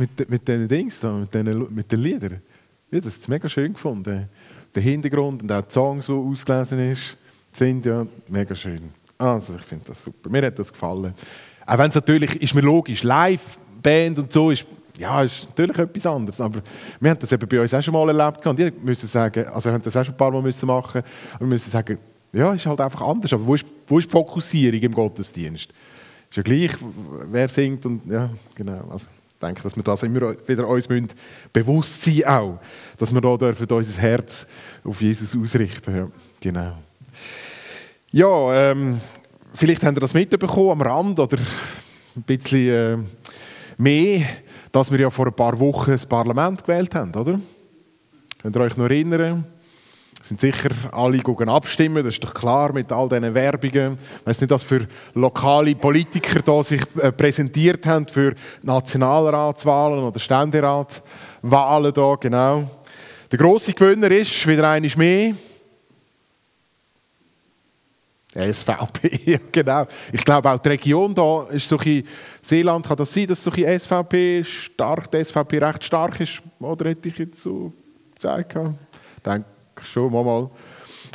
mit, mit diesen Dings da, mit, den, mit den Liedern. Ja, das ist mega schön gefunden. Der Hintergrund und auch die Songs, die ausgelesen ist, sind ja mega schön. Also ich finde das super. Mir hat das gefallen. Auch wenn es natürlich, ist mir logisch, Live-Band und so ist, ja, ist natürlich etwas anderes. Aber wir haben das eben bei uns auch schon mal erlebt. Und müssen sagen, also wir haben das auch schon ein paar Mal müssen machen. Und wir müssen sagen, ja, ist halt einfach anders. Aber wo ist, wo ist die Fokussierung im Gottesdienst? Ist ja gleich, wer singt und ja, genau. Also, ich denke, dass wir das immer wieder uns müssen bewusst sein auch, dass wir da dürfen unser Herz auf Jesus ausrichten. Ja, genau. Ja, ähm, vielleicht habt ihr das mitbekommen am Rand oder ein bisschen äh, mehr, dass wir ja vor ein paar Wochen das Parlament gewählt haben, oder? Könnt ihr euch noch erinnern? Sind sicher alle abstimmen, das ist doch klar mit all diesen Werbungen. Ich weiß nicht, was für lokale Politiker da sich äh, präsentiert haben für Nationalratswahlen oder Ständeratswahlen da, genau. Der große Gewinner ist wieder einmal mehr. SVP, genau. Ich glaube auch die Region da ist so ein Seeland kann das sein, dass so ein SVP stark, die SVP recht stark ist, oder hätte ich jetzt so gesagt? Ich denke schon mal.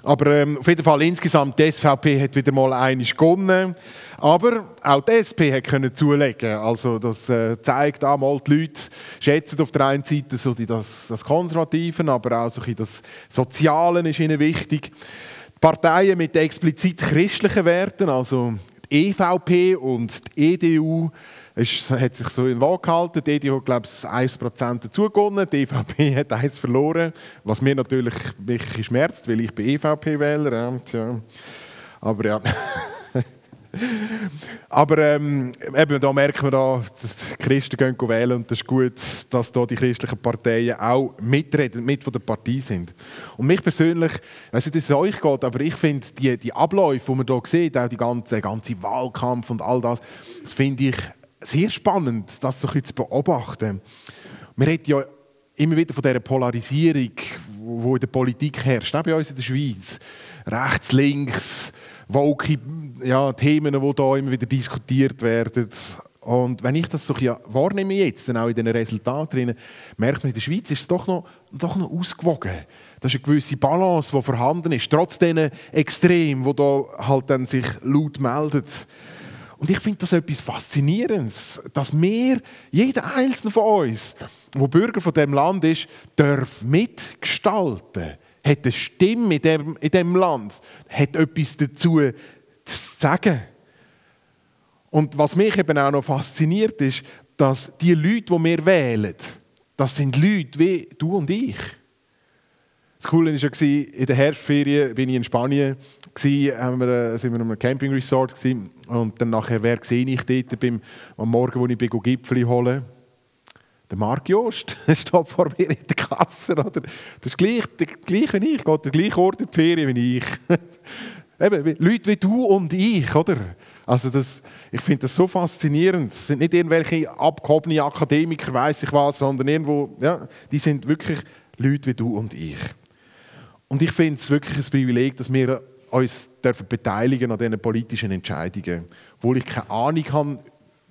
Aber ähm, auf jeden Fall insgesamt, die SVP hat wieder mal einig gewonnen. Aber auch die SP hat können zulegen. Also das äh, zeigt einmal, die Leute schätzen auf der einen Seite so die, das, das Konservativen, aber auch so das Soziale ist ihnen wichtig. Die Parteien mit explizit christlichen Werten, also die EVP und die EDU, es hat sich so in Waage gehalten. Die EDU hat, glaube ich, 1% dazugewonnen. Die EVP hat 1 verloren. Was mir natürlich wirklich schmerzt, weil ich bin EVP-Wähler. Ja, Aber ja. Aber ähm, eben, da merkt man, da, dass die Christen gehen wählen und das ist gut, dass da die christlichen Parteien auch mitreden, mit von der Partei sind. Und mich persönlich, ich weiß nicht, wie es euch geht, aber ich finde die, die Abläufe, die man hier sieht, auch die ganze, ganze Wahlkampf und all das, das finde ich sehr spannend, das so zu beobachten. Man redet ja immer wieder von dieser Polarisierung, die in der Politik herrscht, auch bei uns in der Schweiz. Rechts, links, woke ja, Themen, die hier immer wieder diskutiert werden. Und wenn ich das so wahrnehme jetzt, dann auch in den Resultaten, merkt man, in der Schweiz ist es doch noch, doch noch ausgewogen. Das ist eine gewisse Balance, die vorhanden ist, trotz diesen Extremen, die da halt dann sich laut melden. Und ich finde das etwas Faszinierendes, dass wir, jeder einzelne von uns, wo Bürger von dem Land ist, darf mitgestalten, hat eine Stimme in dem, in dem Land, hat etwas dazu zu sagen. Und was mich eben auch noch fasziniert, ist, dass die Leute, die wir wählen, das sind Leute wie du und ich. Das Coole war ja, in der Herbstferien bin ich in Spanien, haben wir, äh, sind wir in einem Campingresort und dann nachher, wer sehe ich dort beim, am Morgen, wo ich bin, Gipfel holen der Marc Jost steht vor mir in der Kasse. Oder? Das ist gleich, der, gleich wie ich, geht der gleiche Ort in die Ferien wie ich. Eben, Leute wie du und ich, oder? Also das, ich finde das so faszinierend. Es sind nicht irgendwelche abgehobene Akademiker, weiß ich was, sondern irgendwo, ja, die sind wirklich Leute wie du und ich. Und ich finde es wirklich ein Privileg, dass wir uns dürfen beteiligen an diesen politischen Entscheidungen. Obwohl ich keine Ahnung habe,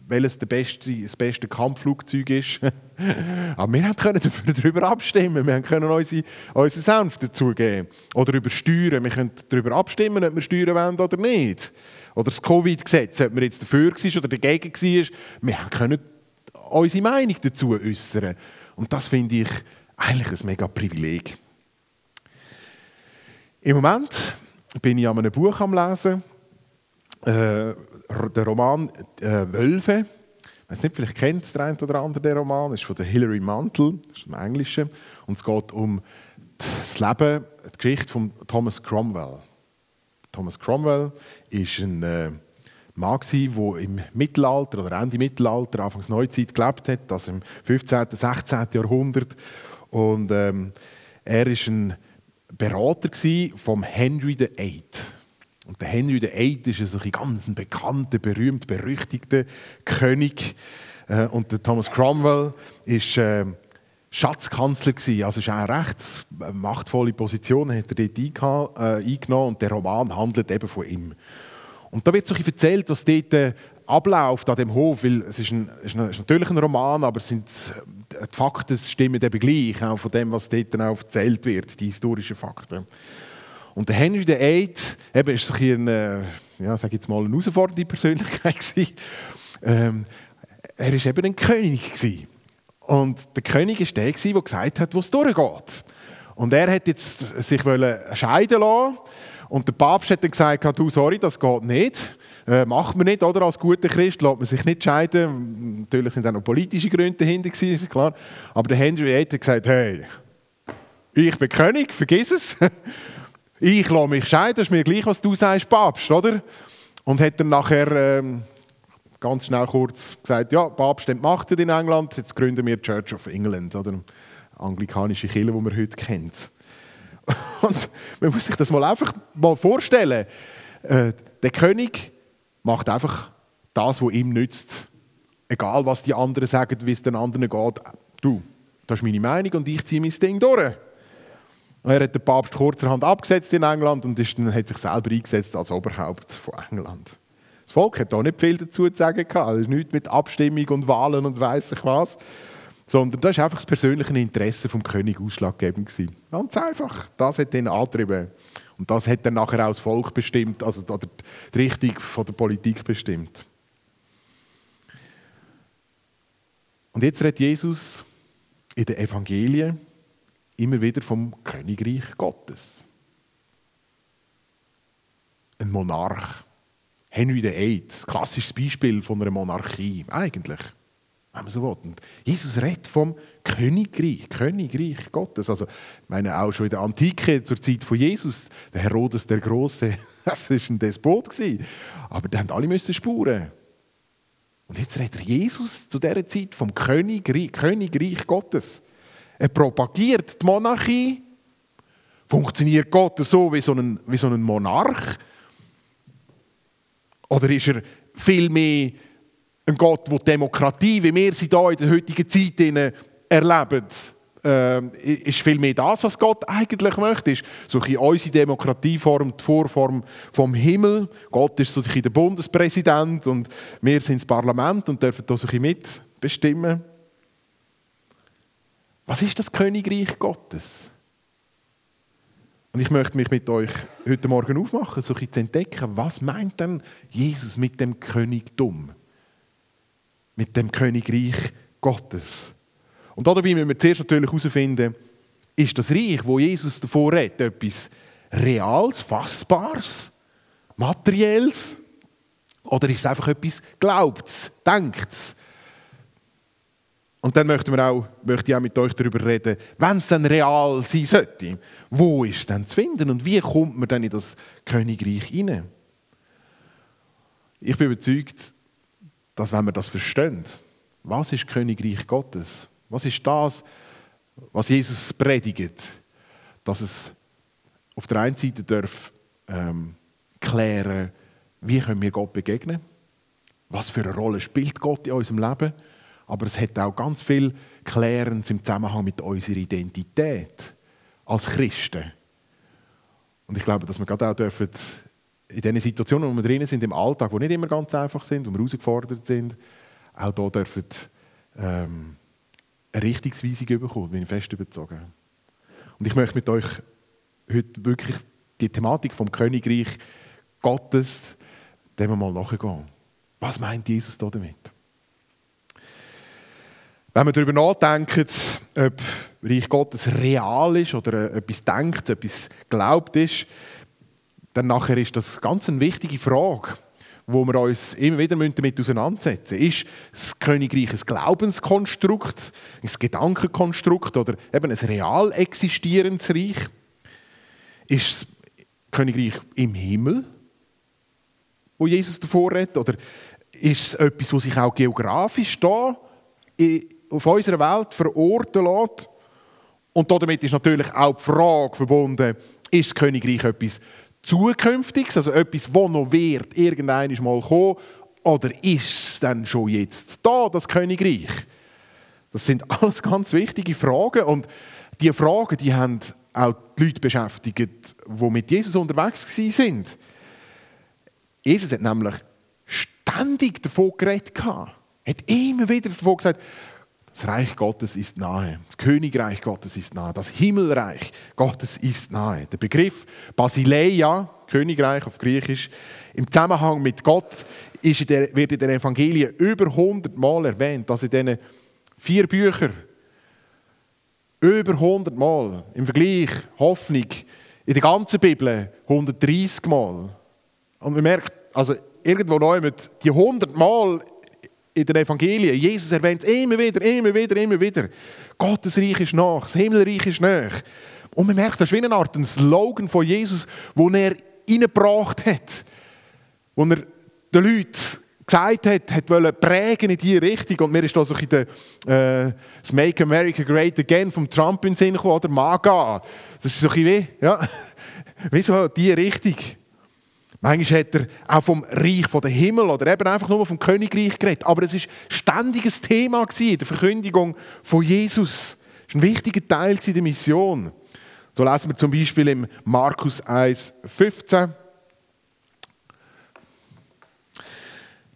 welches der beste, das beste Kampfflugzeug ist. Aber wir können darüber abstimmen. Wir können unsere, unseren Senf dazugeben. Oder über Steuern. Wir können darüber abstimmen, ob wir Steuern wollen oder nicht. Oder das Covid-Gesetz, ob man jetzt dafür war oder dagegen war. Wir können unsere Meinung dazu äußern. Und das finde ich eigentlich ein mega Privileg. Im Moment bin ich an einem Buch am Lesen, äh, der Roman äh, Wölfe. Ich weiß nicht, vielleicht kennt der eine oder andere den Roman. Das ist von Hilary Mantel, das ist im Englischen. Und es geht um das Leben, die Geschichte von Thomas Cromwell. Thomas Cromwell ist ein äh, Mann, der im Mittelalter oder Ende Mittelalter, Anfangs Neuzeit gelebt hat, also im 15., 16. Jahrhundert. Und ähm, er ist ein Berater vom Henry VIII. Und der Henry VIII ist so ein ganz bekannter, berühmt, berüchtigter König. Äh, und der Thomas Cromwell ist äh, Schatzkanzler gewesen. Also ist eine recht machtvolle Position hat er dort äh, eingenommen und der Roman handelt eben von ihm. Und da wird so erzählt, was dort abläuft an dem Hof, weil es ist, ein, ist, ein, ist natürlich ein Roman, aber sind, äh, die Fakten stimmen eben gleich, auch von dem, was dort dann auch erzählt wird, die historischen Fakten. Und der Henry VIII eben, ist ein, äh, ja, sag jetzt mal, eine herausfordernde Persönlichkeit ähm, er war eben ein König gewesen. Und der König war der, der gesagt hat, wo es durchgeht. Und er hat jetzt sich scheiden lassen. Und der Papst hat dann gesagt, du, sorry, das geht nicht. Äh, macht man nicht, oder? Als guter Christ lässt man sich nicht scheiden. Natürlich sind auch noch politische Gründe dahinter, ist klar. Aber der Henry VIII hat gesagt, hey, ich bin König, vergiss es. Ich lasse mich scheiden, das ist mir gleich, was du sagst, Papst, oder? Und hat dann nachher ähm, ganz schnell kurz gesagt, ja, Papst entmacht in England, jetzt gründen wir Church of England, oder? Anglikanische Kirche, die man heute kennt. Und man muss sich das mal einfach mal vorstellen. Äh, der König macht einfach das, was ihm nützt. Egal, was die anderen sagen, wie es den anderen geht. Du, das ist meine Meinung und ich ziehe mein Ding durch. Er hat den Papst kurzerhand abgesetzt in England und ist dann, hat sich selber eingesetzt als Oberhaupt von England. Das Volk hat da nicht viel dazu zu sagen gehabt. Ist nichts mit Abstimmung und Wahlen und weiss ich was. Sondern das war einfach das persönliche Interesse vom König ausschlaggebend. Gewesen. Ganz einfach. Das hat ihn angetrieben. Und das hat dann nachher auch das Volk bestimmt, also die Richtung der Politik bestimmt. Und jetzt redet Jesus in den Evangelien immer wieder vom Königreich Gottes. Ein Monarch. Henry VIII, klassisches Beispiel von einer Monarchie, eigentlich, wenn man so will. Und Jesus redet vom Königreich, Königreich Gottes. Also, ich meine, auch schon in der Antike, zur Zeit von Jesus, der Herodes der Große, das war ein Despot. Aber die haben alle müssen spuren. Und jetzt redet Jesus zu dieser Zeit vom Königreich, Königreich Gottes. Er propagiert die Monarchie. Funktioniert Gott so wie so ein, wie so ein Monarch? Oder ist er vielmehr ein Gott, der Demokratie, wie wir sie hier in der heutigen Zeit erleben, äh, ist vielmehr das, was Gott eigentlich möchte. Ist so ein unsere Demokratieform, die Vorform vom Himmel. Gott ist so ein der Bundespräsident und wir sind das Parlament und dürfen da so ein mitbestimmen. Was ist das Königreich Gottes? Und ich möchte mich mit euch heute Morgen aufmachen, so zu entdecken, was meint denn Jesus mit dem Königtum? Mit dem Königreich Gottes? Und dabei müssen wir zuerst natürlich herausfinden, ist das Reich, wo Jesus davor redet, etwas Reales, Fassbares, Materielles? Oder ist es einfach etwas Glaubtes, Denktes, und dann möchten wir auch, möchte ich auch mit euch darüber reden, wenn es dann real sein sollte, wo ist es dann zu finden und wie kommt man dann in das Königreich hinein? Ich bin überzeugt, dass wenn wir das verstehen, was ist Königreich Gottes? Was ist das, was Jesus predigt? Dass es auf der einen Seite darf ähm, klären, wie können wir Gott begegnen? Was für eine Rolle spielt Gott in unserem Leben? aber es hat auch ganz viel Klärendes im Zusammenhang mit unserer Identität als Christen. Und ich glaube, dass wir gerade auch dürfen, in diesen Situationen, wo wir drinnen sind, im Alltag, die nicht immer ganz einfach sind, wo wir herausgefordert sind, auch hier dürfen ähm, eine Richtungsweisung bekommen, bin ich fest überzogen. Und ich möchte mit euch heute wirklich die Thematik vom Königreich Gottes, dem mal nachgehen. Was meint Jesus da damit? Wenn wir darüber nachdenken, ob Reich Gottes real ist oder etwas denkt, etwas glaubt ist, dann nachher ist das ganz eine wichtige Frage, wo wir uns immer wieder damit auseinandersetzen müssen. Ist das Königreich ein Glaubenskonstrukt, ein Gedankenkonstrukt oder eben ein real existierendes Reich? Ist das Königreich im Himmel, wo Jesus davor redet? Oder ist es etwas, das sich auch geografisch da auf unserer Welt verorten lässt. Und damit ist natürlich auch die Frage verbunden, ist das Königreich etwas Zukünftiges, also etwas, das noch wird, irgendwann mal kommen, oder ist es dann schon jetzt da, das Königreich? Das sind alles ganz wichtige Fragen und diese Fragen, die haben auch die Leute beschäftigt, die mit Jesus unterwegs sind. Jesus hat nämlich ständig davon geredet. Er hat immer wieder davon gesagt, das Reich Gottes ist nahe. Das Königreich Gottes ist nahe. Das Himmelreich Gottes ist nahe. Der Begriff Basileia, Königreich auf Griechisch, im Zusammenhang mit Gott in der, wird in den Evangelien über 100 Mal erwähnt. Also in diesen vier Büchern über 100 Mal. Im Vergleich Hoffnung in der ganzen Bibel 130 Mal. Und man merkt, also irgendwo neu mit die 100 Mal in den Evangelien. Jesus erwähnt es immer wieder, immer wieder, immer wieder. Gottes Reich ist nach, das Himmelreich ist nach. Und man merkt, das ist wie Art ein Slogan von Jesus, den er reingebracht hat. Wo er den Leuten gesagt hat, hat wollen prägen in diese Richtung. Und mir ist da so ein äh, das Make America Great Again vom Trump in den Sinn gekommen, oder MAGA. Das ist so ein wie, ja, wie so diese Richtung. Manchmal hat er auch vom Reich von der Himmel oder eben einfach nur vom Königreich geredet. Aber es war ständiges Thema in der Verkündigung von Jesus. Es war ein wichtiger Teil der Mission. So lesen wir zum Beispiel im Markus 1, 15.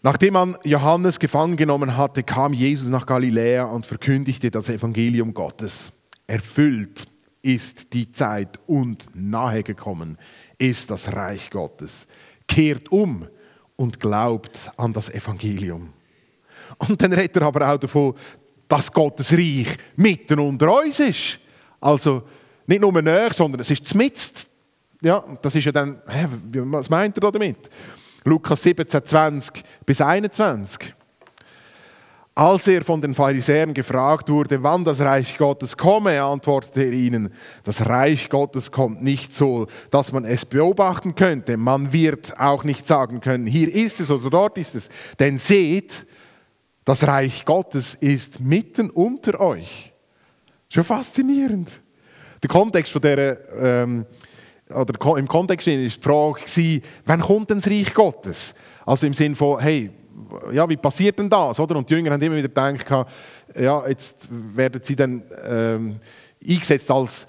Nachdem man Johannes gefangen genommen hatte, kam Jesus nach Galiläa und verkündigte das Evangelium Gottes. Erfüllt ist die Zeit und nahe gekommen ist das Reich Gottes. Kehrt um und glaubt an das Evangelium. Und dann redet er aber auch davon, dass Gottes Reich mitten unter uns ist. Also nicht nur näher, sondern es ist zmitzt. Ja, das ist ja dann, was meint er damit? Lukas 17, 20 bis 21. Als er von den Pharisäern gefragt wurde, wann das Reich Gottes komme, antwortete er ihnen, das Reich Gottes kommt nicht so, dass man es beobachten könnte. Man wird auch nicht sagen können, hier ist es oder dort ist es. Denn seht, das Reich Gottes ist mitten unter euch. Schon faszinierend. Der Kontext von der, ähm, oder im Kontext war die Frage, wann kommt denn das Reich Gottes? Also im Sinn von, hey, ja, wie passiert denn das? Oder? Und die Jünger haben immer wieder gedacht, ja, jetzt werden sie dann ähm, eingesetzt als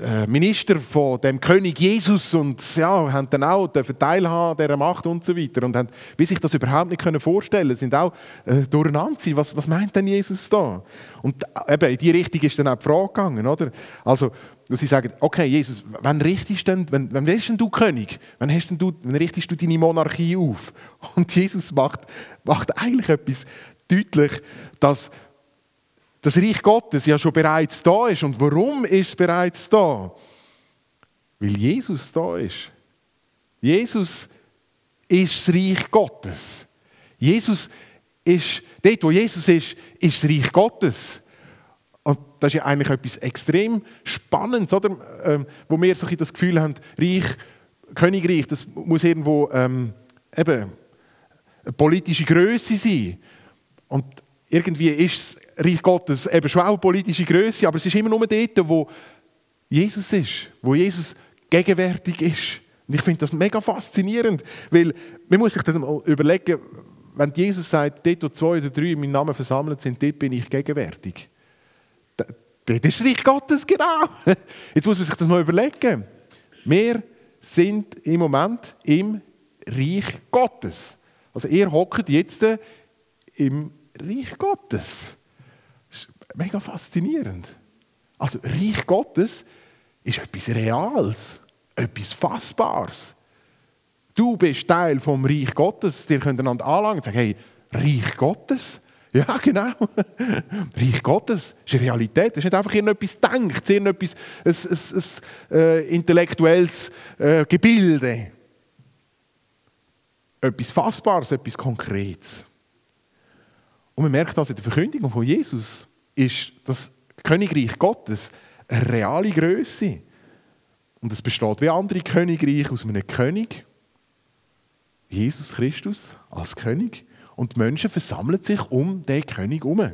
äh, Minister von dem König Jesus und ja, haben dann auch den Teilhaben dieser Macht und so weiter und haben, wie sich das überhaupt nicht können vorstellen sind auch äh, durcheinander was, was meint denn Jesus da? Und äh, eben in die Richtung ist dann auch die Frage gegangen, oder? Also dass sie sagen, okay, Jesus, wann richtest denn, wann, wann wirst denn du König? Wann, hast denn du, wann richtest du deine Monarchie auf? Und Jesus macht, macht eigentlich etwas deutlich, dass das Reich Gottes ja schon bereits da ist. Und warum ist es bereits da? Weil Jesus da ist. Jesus ist das Reich Gottes. Jesus ist, dort wo Jesus ist, ist das Reich Gottes. Das ist ja eigentlich etwas extrem Spannendes, oder? Ähm, wo wir so das Gefühl haben, Reich, Königreich, das muss irgendwo ähm, eben eine politische Größe sein. Und irgendwie ist das Reich Gottes eben schon auch eine politische Größe, aber es ist immer nur dort, wo Jesus ist, wo Jesus gegenwärtig ist. Und ich finde das mega faszinierend, weil man muss sich dann mal überlegen, wenn Jesus sagt, dort wo zwei oder drei in meinem Namen versammelt sind, dort bin ich gegenwärtig. Das ist Reich Gottes, genau. Jetzt muss man sich das mal überlegen. Wir sind im Moment im Reich Gottes. Also ihr hockt jetzt im Reich Gottes. Das ist mega faszinierend. Also Reich Gottes ist etwas Reales, etwas Fassbares. Du bist Teil vom Reich Gottes. Ihr könnt einander anlangen und sagen, hey, Reich Gottes? Ja, genau. Reich Gottes ist eine Realität. Das ist nicht einfach irgendetwas denkt, irgendetwas ein, ein, ein, äh, intellektuelles äh, Gebilde. Etwas Fassbares, etwas Konkretes. Und man merkt das in der Verkündigung von Jesus, ist das Königreich Gottes eine reale Größe. Und es besteht wie andere Königreiche aus einem König, Jesus Christus als König und die Menschen versammeln sich um den König herum.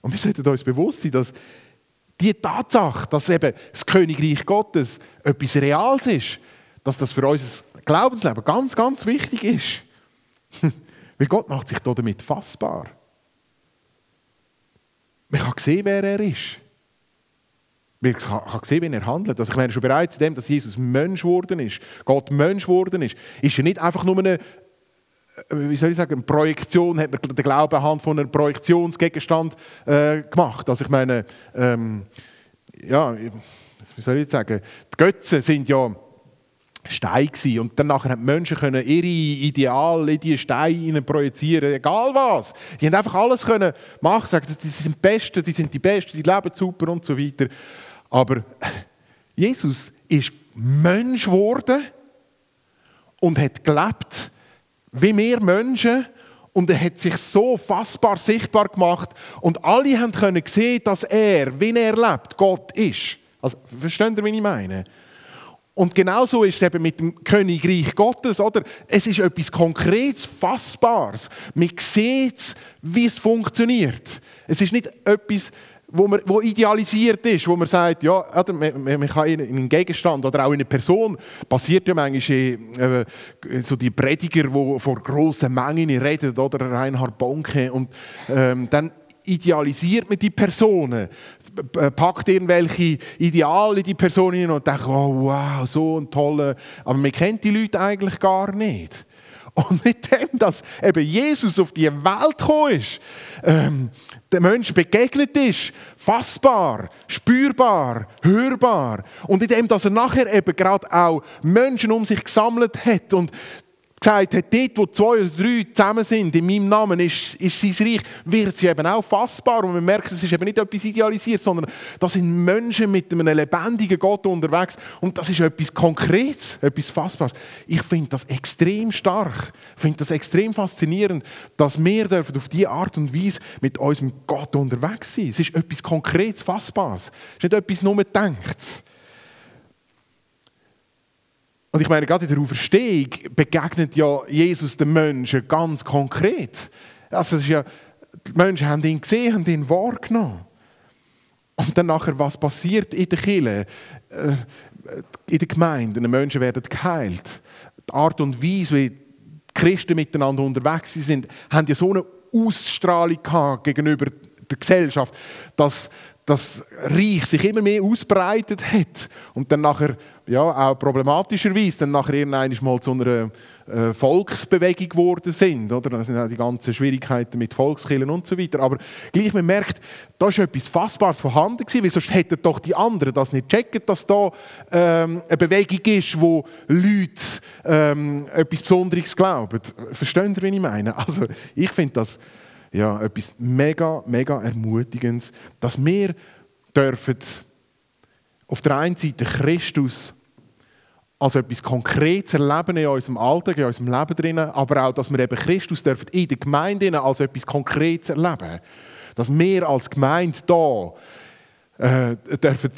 Und wir sollten uns bewusst sein, dass die Tatsache, dass eben das Königreich Gottes etwas Reales ist, dass das für unser Glaubensleben ganz, ganz wichtig ist. Weil Gott macht sich damit fassbar. Man kann sehen, wer er ist. Man kann sehen, wie er handelt. Also ich meine, schon bereits in dem, dass Jesus Mensch geworden ist, Gott Mensch geworden ist, ist er nicht einfach nur eine wie soll ich sagen, Projektion, hat man den Glauben anhand von einem Projektionsgegenstand äh, gemacht. Also ich meine, ähm, ja, wie soll ich sagen, die Götzen sind ja Steine gewesen. und dann nachher haben Menschen können ihre Ideale in diese Steine projizieren, egal was. Die haben einfach alles können machen, sagen, die sind die Besten, die sind die Besten, die leben super und so weiter. Aber Jesus ist Mensch geworden und hat gelebt wie wir Menschen und er hat sich so fassbar sichtbar gemacht und alle haben können sehen, dass er, wie er lebt, Gott ist. Also, versteht ihr, wie ich meine? Und genauso ist es eben mit dem Königreich Gottes, oder? Es ist etwas Konkretes, Fassbares. Man sieht, wie es funktioniert. Es ist nicht etwas, wo, man, wo idealisiert ist, wo man sagt, ja, oder, man, man kann in einem Gegenstand oder auch in einer Person, passiert ja manchmal äh, so die Prediger, die vor grossen Mengen reden, oder? Reinhard Bonke, und ähm, dann idealisiert man die Personen, packt irgendwelche Ideale in die Personen und denkt, oh, wow, so ein toller, aber man kennt die Leute eigentlich gar nicht. Und mit dem, dass eben Jesus auf die Welt gekommen ist, ähm, den Menschen begegnet ist, fassbar, spürbar, hörbar. Und in dem, dass er nachher eben gerade auch Menschen um sich gesammelt hat und gesagt hat, dort, wo zwei oder drei zusammen sind, in meinem Namen ist, ist sein Reich, wird sie eben auch fassbar. Und man merkt, es ist eben nicht etwas idealisiert, sondern da sind Menschen mit einem lebendigen Gott unterwegs. Und das ist etwas Konkretes, etwas Fassbares. Ich finde das extrem stark. Finde das extrem faszinierend, dass wir dürfen auf diese Art und Weise mit unserem Gott unterwegs sein. Es ist etwas Konkretes, Fassbares. Es ist nicht etwas nur Gedanktes. Und ich meine, gerade in der Auferstehung begegnet ja Jesus den Menschen ganz konkret. Also ist ja, die Menschen haben ihn gesehen, haben ihn wahrgenommen. Und dann nachher, was passiert in der Kirche, äh, in der Gemeinde? Die Menschen werden geheilt. Die Art und Weise, wie die Christen miteinander unterwegs sind, haben ja so eine Ausstrahlung gegenüber der Gesellschaft, dass das Reich sich immer mehr ausbreitet hat und dann nachher ja, auch problematischerweise dann nachher irgendwann mal zu einer äh, Volksbewegung geworden sind. Oder? Das sind auch die ganzen Schwierigkeiten mit Volkskillen und so weiter. Aber gleich, man merkt, da ist etwas Fassbares vorhanden gewesen, weil sonst hätten doch die anderen das nicht checken, dass da ähm, eine Bewegung ist, wo Leute ähm, etwas Besonderes glauben. Verstehen Sie, wie ich meine? Also, ich finde das ja, etwas mega, mega Ermutigendes, dass wir dürfen auf der einen Seite Christus als etwas Konkretes erleben in unserem Alltag, in unserem Leben drinnen, aber auch, dass wir eben Christus dürfen in der Gemeinde als etwas Konkretes erleben. Dass wir als Gemeinde da äh, dürfen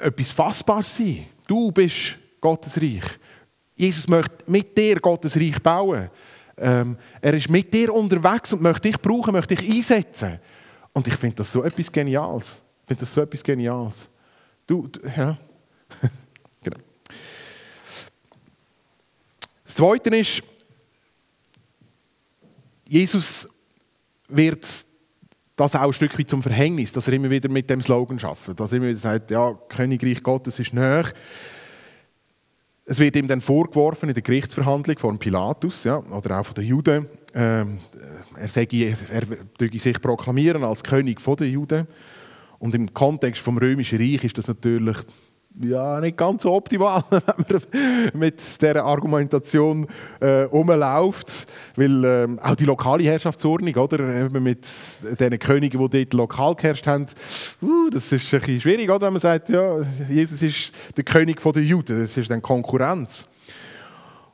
etwas Fassbares sein. Du bist Gottes Reich. Jesus möchte mit dir Gottes Reich bauen. Ähm, er ist mit dir unterwegs und möchte dich brauchen, möchte dich einsetzen. Und ich finde das so etwas Geniales. Ich finde das so etwas Geniales. Du, ja. genau. Das Zweite ist, Jesus wird das auch ein Stück weit zum Verhängnis, dass er immer wieder mit dem Slogan schafft. Dass er immer wieder sagt, ja, Königreich Gottes ist näher. Es wird ihm dann vorgeworfen in der Gerichtsverhandlung von Pilatus ja, oder auch von den Juden, äh, er, sage, er er sich proklamieren als König der Juden. Und im Kontext vom Römischen Reich ist das natürlich ja, nicht ganz so optimal, wenn man mit dieser Argumentation äh, rumläuft. Weil äh, auch die lokale Herrschaftsordnung, oder? mit den Königen, die dort lokal geherrscht haben, uh, das ist ein bisschen schwierig, oder? wenn man sagt, ja, Jesus ist der König der Juden, das ist dann Konkurrenz.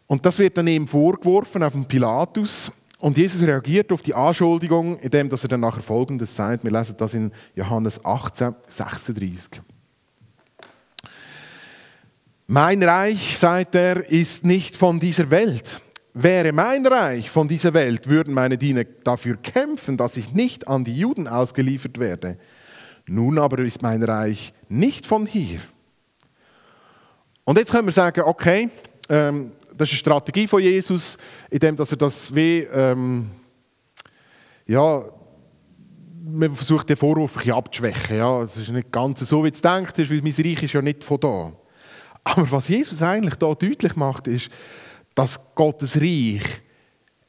Und das wird dann ihm vorgeworfen auf den Pilatus. Und Jesus reagiert auf die Anschuldigung, indem er dann nachher Folgendes sagt. Wir lesen das in Johannes 18, 36. Mein Reich, sagt er, ist nicht von dieser Welt. Wäre mein Reich von dieser Welt, würden meine Diener dafür kämpfen, dass ich nicht an die Juden ausgeliefert werde. Nun aber ist mein Reich nicht von hier. Und jetzt können wir sagen, okay, ähm, das ist eine Strategie von Jesus, indem dass er das wie, ähm, ja, man versucht den Vorwurf ein bisschen abzuschwächen. Ja, es ist nicht ganz so, wie es denkt, weil mein Reich ist ja nicht von da. Aber was Jesus eigentlich da deutlich macht, ist, dass Gottes Reich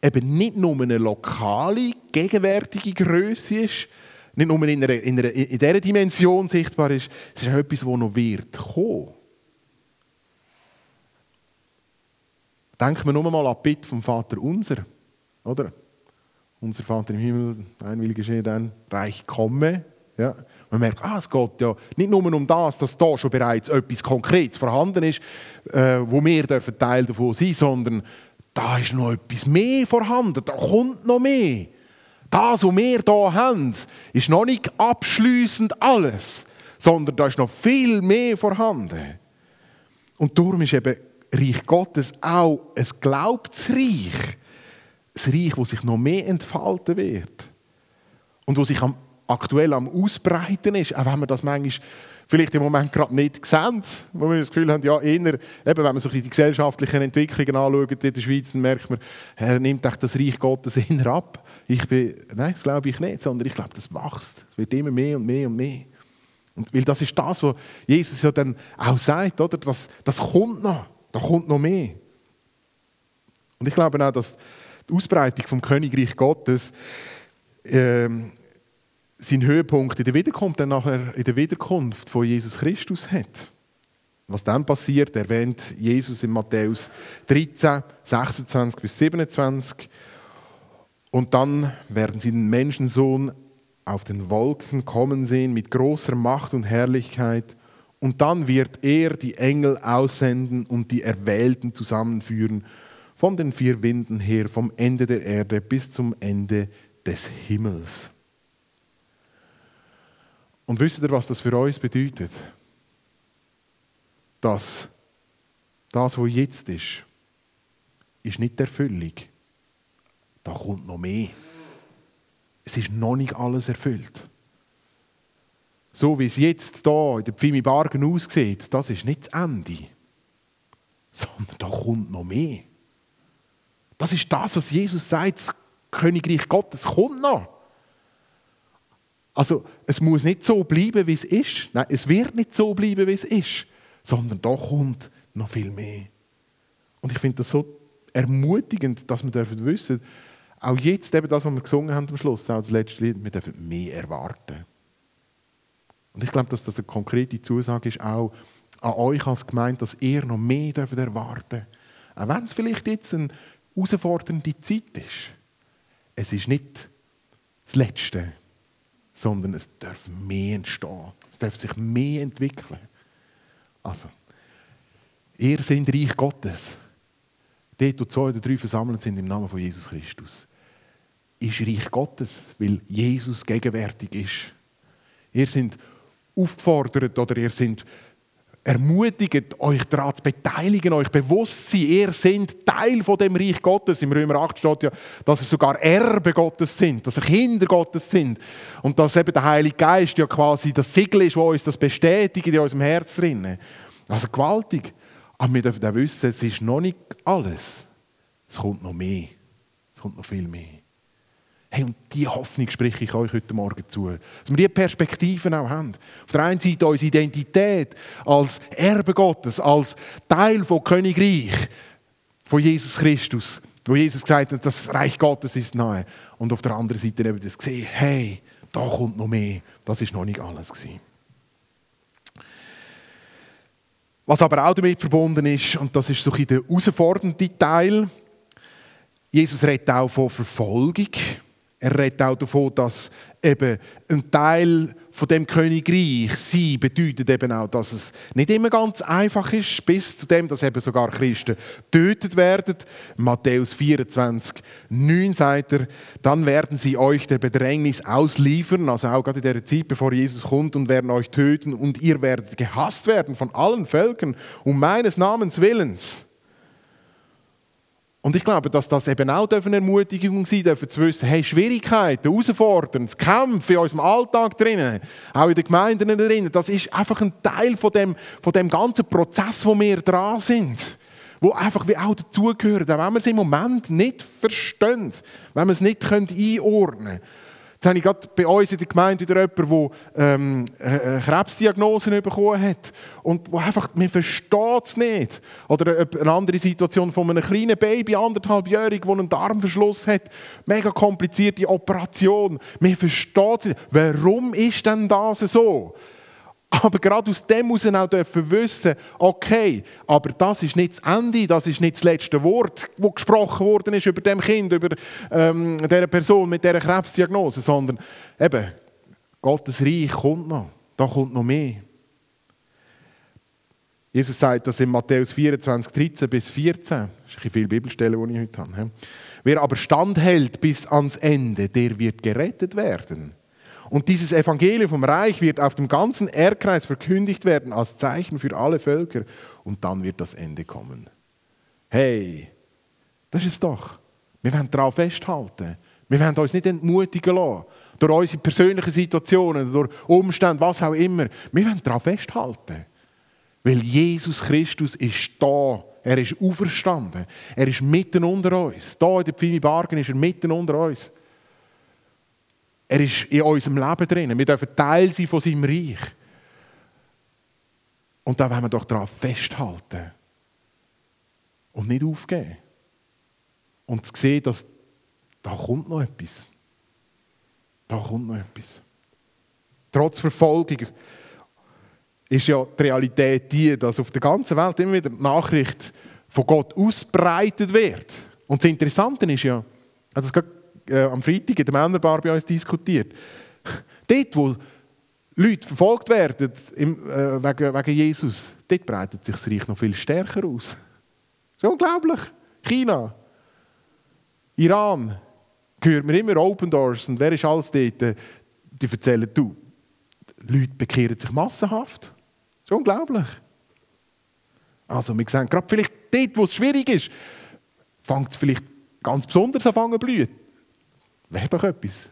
eben nicht nur eine lokale, gegenwärtige Größe ist, nicht nur in, einer, in, einer, in dieser Dimension sichtbar ist, es ist etwas, das noch wird kommen. Denken wir nur mal an Bitte vom Vater unser, oder? Unser Vater im Himmel, dein Will geschehe, dein Reich komme. Ja. Man merkt, ah, es geht ja nicht nur um das, dass da schon bereits etwas Konkretes vorhanden ist, äh, wo wir dürfen Teil davon sein, sondern da ist noch etwas mehr vorhanden, da kommt noch mehr. Das, was wir hier haben, ist noch nicht abschließend alles, sondern da ist noch viel mehr vorhanden. Und darum ist eben Reich Gottes auch ein Glaubensreich. Ein Reich, das sich noch mehr entfalten wird. Und das sich am, aktuell am Ausbreiten ist, auch wenn man das manchmal vielleicht im Moment gerade nicht sehen, wo wir das Gefühl haben, ja, eher, eben, wenn man so die gesellschaftlichen Entwicklungen anschaut in der Schweiz, dann merkt man, er nimmt echt das Reich Gottes eher ab. Ich bin, nein, das glaube ich nicht, sondern ich glaube, das wächst. Es wird immer mehr und mehr und mehr. Und weil das ist das, was Jesus ja dann auch sagt, oder? Das, das kommt noch, da kommt noch mehr. Und ich glaube auch, dass die Ausbreitung vom Königreich Gottes ähm, seinen Höhepunkt in der Wiederkunft dann nachher in der Wiederkunft von Jesus Christus hat. Was dann passiert, erwähnt Jesus in Matthäus 13, 26 bis 27. Und dann werden sie den Menschensohn auf den Wolken kommen sehen mit großer Macht und Herrlichkeit. Und dann wird er die Engel aussenden und die Erwählten zusammenführen, von den vier Winden her, vom Ende der Erde bis zum Ende des Himmels. Und wisst ihr, was das für uns bedeutet? Dass das, was jetzt ist, ist nicht die Erfüllung. Da kommt noch mehr. Es ist noch nicht alles erfüllt. So wie es jetzt hier in der Pfimi Bargen aussieht, das ist nicht das Ende. Sondern da kommt noch mehr. Das ist das, was Jesus sagt, das Königreich Gottes kommt noch. Also es muss nicht so bleiben, wie es ist. Nein, es wird nicht so bleiben, wie es ist, sondern da kommt noch viel mehr. Und ich finde das so ermutigend, dass wir dürfen wissen, auch jetzt eben das, was wir gesungen haben am Schluss, auch das letzte Lied, wir dürfen mehr erwarten. Und ich glaube, dass das eine konkrete Zusage ist, auch an euch als Gemeinde, dass ihr noch mehr dürft erwarten Auch wenn es vielleicht jetzt eine herausfordernde Zeit ist. Es ist nicht das Letzte sondern es darf mehr entstehen. Es darf sich mehr entwickeln. Also, ihr seid Reich Gottes. Dort, wo zwei oder drei versammelt sind im Namen von Jesus Christus, ist Reich Gottes, weil Jesus gegenwärtig ist. Ihr seid aufgefordert oder ihr seid ermutigt, euch daran zu beteiligen, euch bewusst zu sein, ihr seid Teil von dem Reich Gottes. Im Römer 8 steht ja, dass ihr sogar Erbe Gottes sind, dass ihr Kinder Gottes sind und dass eben der Heilige Geist ja quasi das Siegel ist, das uns das bestätigt in unserem Herz drin. Also gewaltig. Aber wir dürfen auch wissen, es ist noch nicht alles. Es kommt noch mehr. Es kommt noch viel mehr. Hey, und diese Hoffnung spreche ich euch heute Morgen zu. Dass wir diese Perspektiven auch haben. Auf der einen Seite unsere Identität als Erbe Gottes, als Teil vom Königreich von Jesus Christus, wo Jesus gesagt hat, das Reich Gottes ist nahe. Und auf der anderen Seite eben das gesehen, hey, da kommt noch mehr. Das ist noch nicht alles gewesen. Was aber auch damit verbunden ist, und das ist so ein der herausfordernde Teil, Jesus redet auch von Verfolgung. Er redet auch davon, dass eben ein Teil von dem Königreich sein bedeutet eben auch, dass es nicht immer ganz einfach ist, bis zu dem, dass eben sogar Christen getötet werden. Matthäus 24, 9 sagt er, dann werden sie euch der Bedrängnis ausliefern, also auch gerade in der Zeit, bevor Jesus kommt, und werden euch töten und ihr werdet gehasst werden von allen Völkern um meines Namens willens. Und ich glaube, dass das eben auch eine Ermutigung sein darf, zu wissen, hey, Schwierigkeiten, Herausforderungen, Kämpfe in unserem Alltag drinnen, auch in den Gemeinden drinnen, das ist einfach ein Teil von dem, von dem ganzen Prozess, wo wir dran sind. Wo einfach wie auch dazugehört, auch wenn wir es im Moment nicht verstehen, wenn wir es nicht einordnen können. Jetzt habe ich gerade bei uns in der Gemeinde wieder jemanden, der ähm, eine Krebsdiagnose bekommen hat und wo einfach, man versteht es nicht. Oder eine andere Situation von einem kleinen Baby, anderthalbjährig, der einen Darmverschluss hat. Mega komplizierte Operation. Man versteht es nicht. Warum ist denn das so? Aber gerade aus dem muss auch dürfen wissen, okay, aber das ist nicht das Ende, das ist nicht das letzte Wort, das gesprochen worden ist über dem Kind, über ähm, dieser Person mit dieser Krebsdiagnose, sondern eben, Gottes Reich kommt noch, da kommt noch mehr. Jesus sagt das in Matthäus 24, 13 bis 14. Das ist ein viele Bibelstellen, die ich heute habe. Wer aber standhält bis ans Ende, der wird gerettet werden. Und dieses Evangelium vom Reich wird auf dem ganzen Erdkreis verkündigt werden als Zeichen für alle Völker und dann wird das Ende kommen. Hey, das ist es doch. Wir wollen darauf festhalten. Wir wollen uns nicht entmutigen lassen. Durch unsere persönlichen Situationen, durch Umstände, was auch immer. Wir wollen darauf festhalten. Weil Jesus Christus ist da. Er ist auferstanden. Er ist mitten unter uns. Da in der Pfimi Bargen ist er mitten unter uns. Er ist in unserem Leben drin. Wir dürfen Teil sein von seinem Reich. Und da wollen wir doch daran festhalten. Und nicht aufgeben. Und zu sehen, dass da kommt noch etwas. Da kommt noch etwas. Trotz Verfolgung ist ja die Realität die, dass auf der ganzen Welt immer wieder die Nachricht von Gott ausbreitet wird. Und das Interessante ist ja, das äh, am Freitag in der Männerbar bei uns diskutiert. Dort, wo Leute verfolgt werden im, äh, wegen, wegen Jesus, dort breitet sich das Reich noch viel stärker aus. Das ist unglaublich. China, Iran, hört man immer Open Doors und wer ist alles dort? Die erzählen, du, Leute bekehren sich massenhaft. Das ist unglaublich. Also wir sehen gerade vielleicht dort, wo es schwierig ist, fängt es vielleicht ganz besonders an zu blühen. Wäre doch etwas.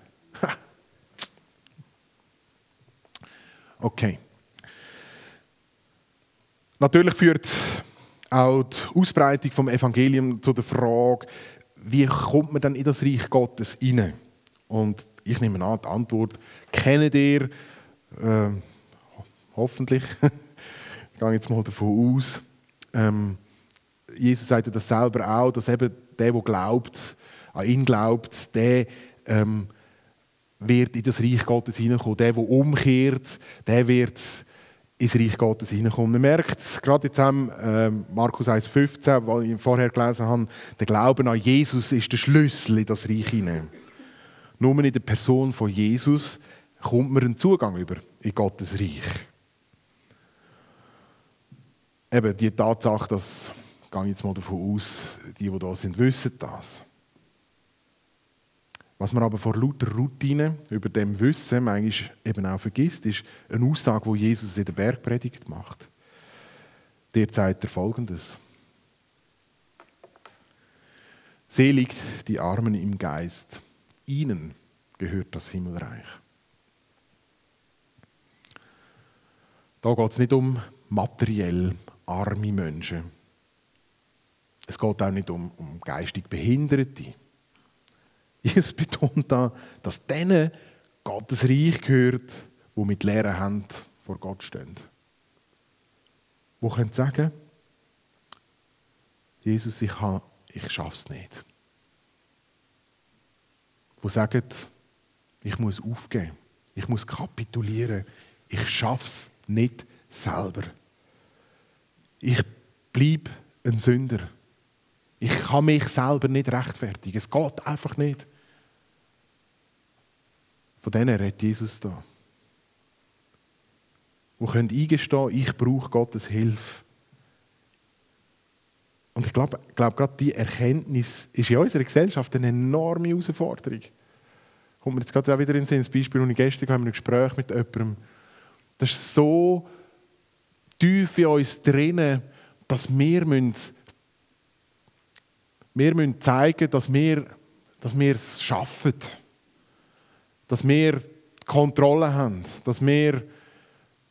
okay. Natürlich führt auch die Ausbreitung vom Evangelium zu der Frage, wie kommt man dann in das Reich Gottes hinein? Und ich nehme an, die Antwort kennt ihr äh, hoffentlich. ich gehe jetzt mal davon aus. Ähm, Jesus sagte das selber auch, dass eben der, der glaubt, an ihn glaubt, der ähm, wird in das Reich Gottes hineinkommen. Der, der umkehrt, der wird ins Reich Gottes hineinkommen. Man merkt, gerade jetzt haben äh, Markus 1,15, was ich vorher gelesen habe, der Glauben an Jesus ist der Schlüssel in das Reich hinein. Nur in der Person von Jesus kommt man einen Zugang über in Gottes Reich. Eben die Tatsache, dass, gehe ich jetzt mal davon aus, die, die da sind, wissen das. Was man aber vor lauter Routine über dem Wissen manchmal eben auch vergisst, ist eine Aussage, die Jesus in der Bergpredigt macht. Der zeigt er folgendes. Selig die Armen im Geist, ihnen gehört das Himmelreich. Da geht es nicht um materiell arme Menschen. Es geht auch nicht um, um geistig Behinderte. Jesus betont da, dass denen Gottes Reich gehört, die mit leeren Händen vor Gott stehen. Wo können sagen, Jesus, ich, ich schaffe es nicht. Wo sagen, ich muss aufgeben, ich muss kapitulieren, ich schaffe es nicht selber. Ich bleibe ein Sünder. Ich kann mich selber nicht rechtfertigen. Es geht einfach nicht. Von denen redet Jesus da. Die können eingestehen, ich brauche Gottes Hilfe. Und ich glaube, glaub, gerade diese Erkenntnis ist in unserer Gesellschaft eine enorme Herausforderung. Kommt mir jetzt gerade wieder in Sinn, das Beispiel, ich gestern hatte, ein Gespräch mit jemandem. Das ist so tief in uns drinnen, dass wir, müssen, wir müssen zeigen dass wir, dass wir es schaffen dass wir die Kontrolle haben, dass wir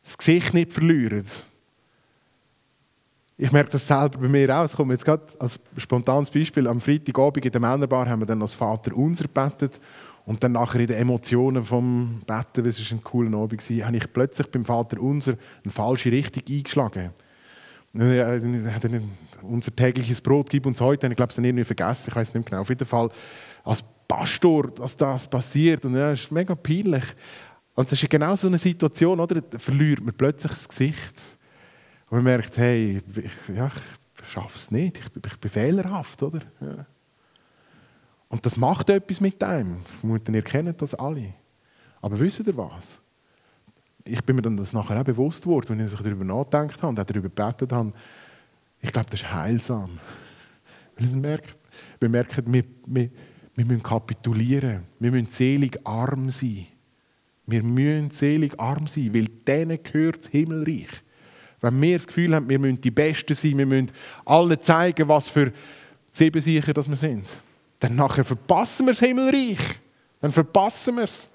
das Gesicht nicht verlieren. Ich merke das selber bei mir auch. Es kommt jetzt gerade als spontanes Beispiel. Am Freitagabend in der Männerbar haben wir dann als Vater unser gebetet. Und dann nachher in den Emotionen vom Betten, es war ein cooler Abend, war, habe ich plötzlich beim Vater unser eine falsche Richtung eingeschlagen. Er unser tägliches Brot gibt uns heute, ich glaube, es irgendwie vergessen, ich weiß nicht genau. Auf jeden Fall als Pastor, dass das passiert und das ist mega peinlich. Und das ist genau so eine Situation, oder? Da verliert man plötzlich das Gesicht. Und man merkt, hey, ich, ja, ich schaffe es nicht, ich, ich bin fehlerhaft, oder? Ja. Und das macht etwas mit einem. Ihr kennt das alle. Aber wisst ihr was? Ich bin mir dann das nachher auch bewusst geworden, wenn ich darüber nachgedacht habe und auch darüber gebetet habe. Ich glaube, das ist heilsam. Weil wir merken, wir, merken wir, wir, wir müssen kapitulieren. Wir müssen selig arm sein. Wir müssen selig arm sein, weil denen gehört das Himmelreich. Wenn wir das Gefühl haben, wir müssen die Besten sein, wir müssen allen zeigen, was für Siebensicher wir sind, dann nachher verpassen wir das Himmelreich. Dann verpassen wir es.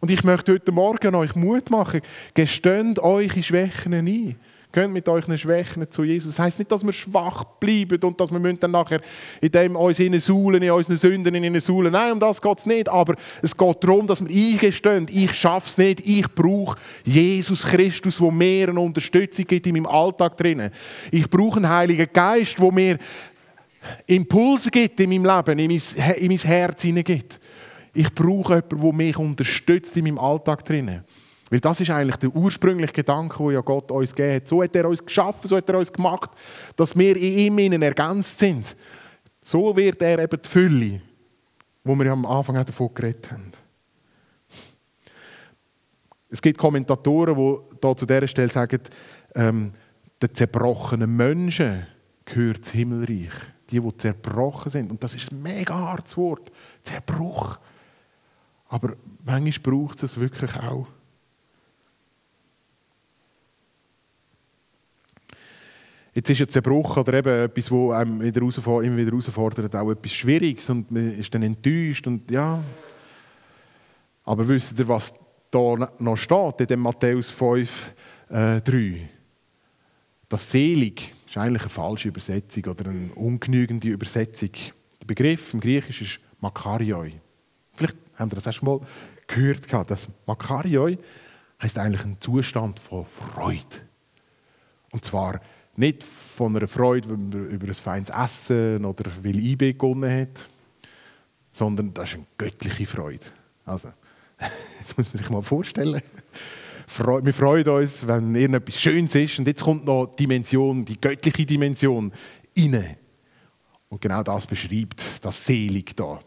Und ich möchte heute Morgen euch Mut machen. Gestönt eure Schwächen ein. Geht mit euren Schwächen zu Jesus. Das heisst nicht, dass wir schwach bleiben und dass wir dann nachher in dem uns in Saulen, in unseren Sünden in Saulen. Nein, um das geht es nicht. Aber es geht darum, dass wir eingestehen, ich schaffe es nicht, ich brauche Jesus Christus, der mir eine Unterstützung gibt in meinem Alltag drinnen. Ich brauche einen Heiligen Geist, der mir Impulse gibt in meinem Leben, in mein, in mein Herz hineingibt. Ich brauche jemanden, der mich unterstützt in meinem Alltag drinnen. Weil das ist eigentlich der ursprüngliche Gedanke, den ja Gott uns gegeben hat. So hat er uns geschaffen, so hat er uns gemacht, dass wir in ihm ergänzt sind. So wird er eben die Fülle, wo wir am Anfang davon geredet haben. Es gibt Kommentatoren, die da zu dieser Stelle sagen, ähm, den zerbrochenen Menschen gehört das Himmelreich. Die, die zerbrochen sind. Und das ist ein mega hartes Wort. Zerbruch. Aber manchmal braucht es wirklich auch. Jetzt ist ja Zerbruch oder eben etwas, das einem wieder immer wieder herausfordert, auch etwas Schwieriges und man ist dann enttäuscht und ja. Aber wisst ihr, was da noch steht in dem Matthäus 5, äh, 3? Das Selig ist eigentlich eine falsche Übersetzung oder eine ungenügende Übersetzung. Der Begriff im Griechischen ist Makarioi. Vielleicht habt ihr das erst mal gehört. Das Makarioi heißt eigentlich ein Zustand von Freude. Und zwar nicht von einer Freude über ein feines Essen oder weil IB gewonnen hat, sondern das ist eine göttliche Freude. Also, jetzt muss man sich mal vorstellen. Wir freuen uns, wenn irgendetwas Schönes ist und jetzt kommt noch die Dimension, die göttliche Dimension rein. Und genau das beschreibt das Selig da.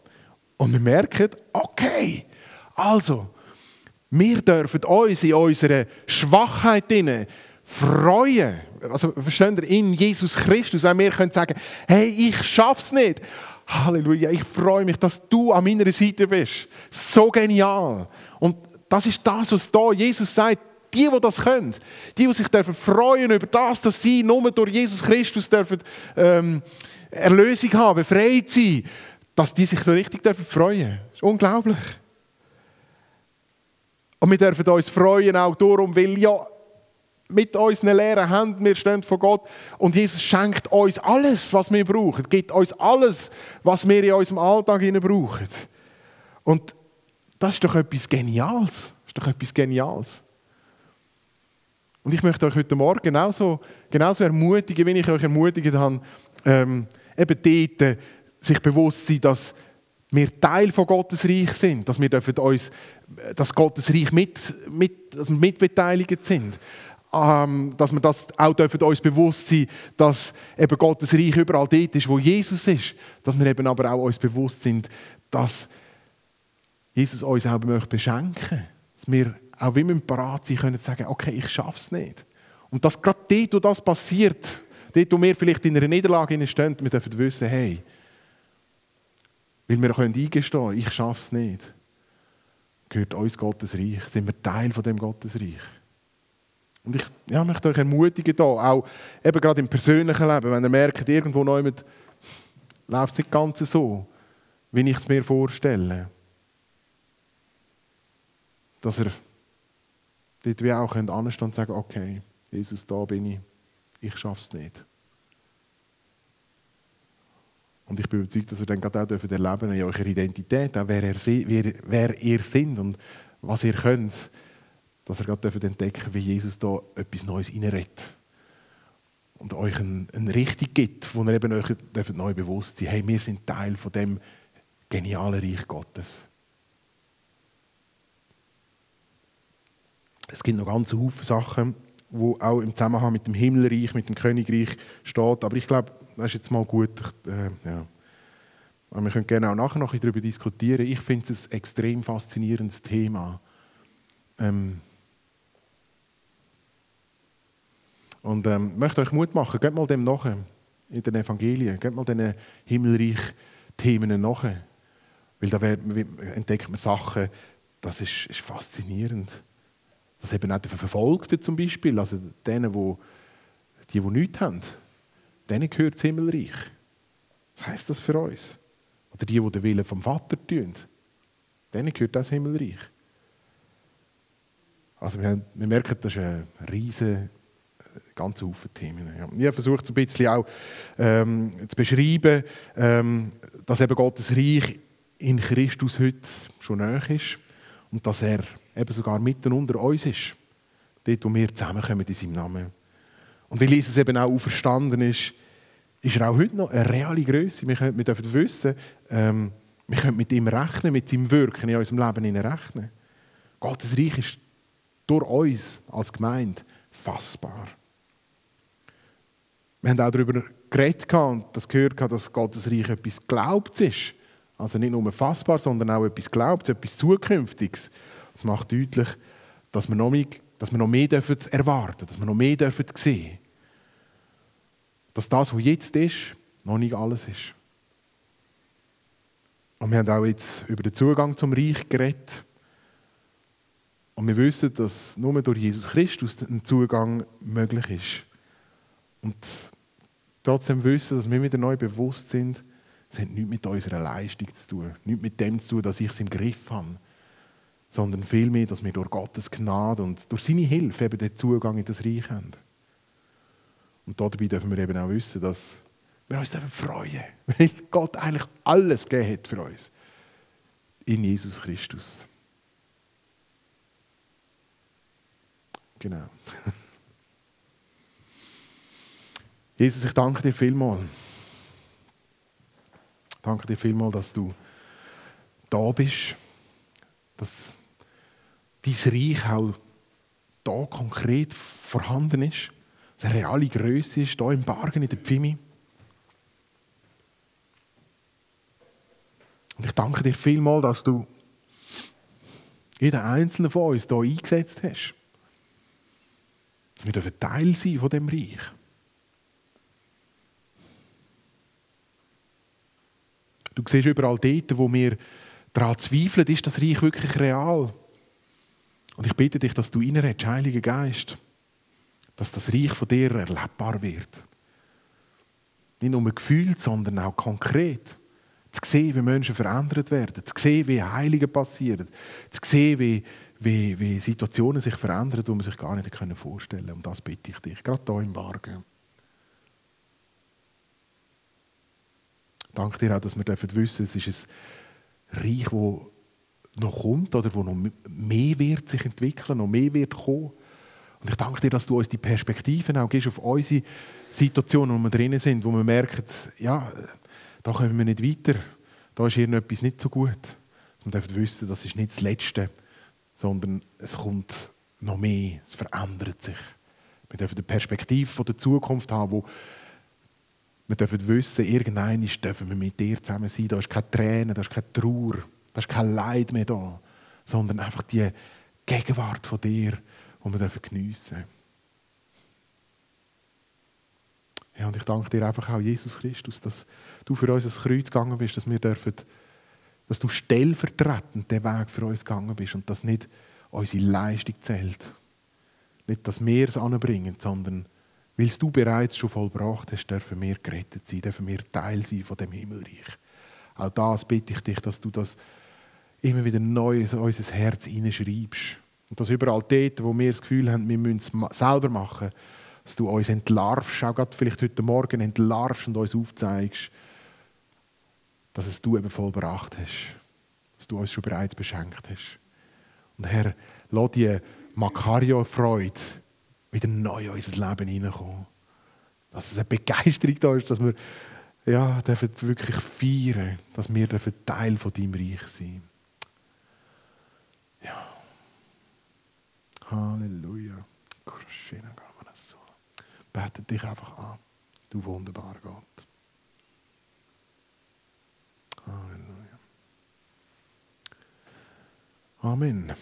Und wir merken, okay, also, wir dürfen uns in unserer Schwachheit freuen also versteht ihr, in Jesus Christus, wenn wir können sagen, hey, ich schaff's nicht. Halleluja, ich freue mich, dass du an meiner Seite bist. So genial. Und das ist das, was da Jesus sagt. Die, die das können, die, die sich dürfen freuen über das, dass sie nur durch Jesus Christus dürfen, ähm, Erlösung haben, befreit sein, dass die sich so richtig dürfen freuen. Das ist unglaublich. Und wir dürfen uns freuen auch darum, weil ja mit unseren leeren Händen, wir stehen vor Gott und Jesus schenkt uns alles, was wir brauchen, gibt uns alles, was wir in unserem Alltag brauchen. Und das ist doch etwas Geniales. Das ist doch etwas Geniales. Und ich möchte euch heute Morgen genauso, genauso ermutigen, wie ich euch ermutigt habe, ähm, eben dort äh, sich bewusst sein, dass wir Teil von Gottes Reich sind, dass wir dürfen uns, dass Gottes Reich mit, mit, dass wir mitbeteiligt sind ähm, dass wir das auch dürfen uns bewusst sein dass eben Gottes Reich überall dort ist, wo Jesus ist. Dass wir eben aber auch uns bewusst sind, dass Jesus uns auch möchte beschenken Dass wir auch wie wir parat sein können, sagen, okay, ich schaffe es nicht. Und dass gerade dort, wo das passiert, dort, wo wir vielleicht in einer Niederlage stehen, wir dürfen wissen, hey, weil wir können eingestehen können, ich schaffe es nicht, gehört uns Gottes Reich, sind wir Teil von dem Gottes Reich. Und ich ja, möchte euch ermutigen, da, auch eben gerade im persönlichen Leben, wenn ihr merkt, irgendwo neu läuft es nicht ganz so, wie ich es mir vorstelle, dass er dort wie auch anstehen und sagen, okay, Jesus, da bin ich, ich schaffe es nicht. Und ich bin überzeugt, dass ihr dann gerade auch erleben dürft, in eurer Identität, auch wer, ihr, wer, wer ihr seid und was ihr könnt, dass ihr gerade entdecken wie Jesus da etwas Neues reinredet. Und euch eine, Richtung gibt, wo ihr eben euch neu bewusst sein hey, wir sind Teil von dem genialen Reich Gottes. Es gibt noch ganz viele Sachen, wo auch im Zusammenhang mit dem Himmelreich, mit dem Königreich steht. Aber ich glaube, das ist jetzt mal gut. Äh, ja. wir können gerne auch nachher noch darüber diskutieren. Ich finde es ein extrem faszinierendes Thema. Ähm und ähm, möchte euch Mut machen, geht mal dem nachher in den Evangelien, geht mal diesen Himmelreich-Themen nachher. Weil da entdeckt man Sachen, das ist, ist faszinierend. Dass eben auch die Verfolgten zum Beispiel, also denen, wo, die, die nichts haben, denen gehört das Himmelreich. Was heisst das für uns? Oder die, die den Willen vom Vater tun, denen gehört das Himmelreich. Also wir, haben, wir merken, das ist ein riesen ganz Haufen Themen. Ja. Ich habe versucht, ein bisschen auch ähm, zu beschreiben, ähm, dass eben Gottes Reich in Christus heute schon näher ist und dass er eben sogar mitten unter uns ist. Dort, wo wir zusammenkommen in seinem Namen. Und weil Jesus eben auch auferstanden ist, ist er auch heute noch eine reale Größe. Wir, wir dürfen wissen, ähm, wir können mit ihm rechnen, mit seinem Wirken in unserem Leben rechnen. Gottes Reich ist durch uns als Gemeinde fassbar. Wir haben auch darüber geredet und das gehört, dass Gottes Reich etwas Glaubtes ist. Also nicht nur fassbar, sondern auch etwas Glaubtes, etwas Zukünftiges. Das macht deutlich, dass wir noch mehr, dass wir noch mehr dürfen dass wir noch mehr dürfen sehen Dass das, was jetzt ist, noch nicht alles ist. Und wir haben auch jetzt über den Zugang zum Reich geredet. Und wir wissen, dass nur durch Jesus Christus ein Zugang möglich ist. Und trotzdem wissen, dass wir wieder neu bewusst sind, es hat nichts mit unserer Leistung zu tun, nichts mit dem zu tun, dass ich es im Griff habe, sondern vielmehr, dass wir durch Gottes Gnade und durch seine Hilfe eben den Zugang in das Reich haben. Und dabei dürfen wir eben auch wissen, dass wir uns freuen weil Gott eigentlich alles gegeben hat für uns. In Jesus Christus. Genau. Jesus, ich danke dir vielmals Danke dir vielmals, dass du da bist, dass dein Reich auch da konkret vorhanden ist, dass eine reale Größe ist, hier im Bargen, in der Pfimi. Und ich danke dir vielmals, dass du jeden einzelnen von uns hier eingesetzt hast. Wir dürfen Teil sein von dem Reich. Du siehst überall dort, wo wir daran zweifeln, ist das Reich wirklich real? Und ich bitte dich, dass du reinredest, Heiliger Geist, dass das Reich von dir erlebbar wird. Nicht nur gefühlt, sondern auch konkret. Zu sehen, wie Menschen verändert werden, zu sehen, wie Heilige passieren, zu sehen, wie, wie, wie Situationen sich verändern, die man sich gar nicht vorstellen kann. Und das bitte ich dich, gerade hier im Wagen. Danke dir auch, dass wir wissen dürfen, es ist ein Reich, das noch kommt oder wo noch mehr wird sich entwickeln, noch mehr wird kommen. Und ich danke dir, dass du uns die Perspektiven auch gibst auf unsere Situation, wo wir drinnen sind, wo wir merken, ja, da kommen wir nicht weiter, da ist irgendetwas nicht so gut. Wir dürfen wissen, das ist nicht das Letzte, sondern es kommt noch mehr, es verändert sich. Wir dürfen die Perspektive der Zukunft haben, wo wir dürfen wissen, irgendwann dürfen wir mit dir zusammen sein. Da ist keine Tränen, da ist keine Trauer, da ist kein Leid mehr da, sondern einfach die Gegenwart von dir, die wir dürfen geniessen dürfen. Ja, und ich danke dir einfach auch, Jesus Christus, dass du für uns ins Kreuz gegangen bist, dass wir dürfen, dass du stellvertretend den Weg für uns gegangen bist und dass nicht unsere Leistung zählt. Nicht, dass wir es anbringen, sondern weil du bereits schon vollbracht hast, dürfen wir gerettet sein, dürfen wir Teil sein von dem Himmelreich. Auch das bitte ich dich, dass du das immer wieder neu in unser Herz hineinschreibst. Und dass überall dort, wo wir das Gefühl haben, wir müssen es selber machen, dass du uns entlarvst, auch gerade vielleicht heute Morgen entlarvst und uns aufzeigst, dass es du eben vollbracht hast. Dass du uns schon bereits beschenkt hast. Und Herr, lass die Makario-Freude wieder neu in unser Leben hineinkommen. Dass es eine Begeisterung da ist, dass wir ja, dürfen wirklich feiern, dass wir Teil von deinem Reich sein Ja. Halleluja. Bete dich einfach an, du wunderbarer Gott. Halleluja. Amen.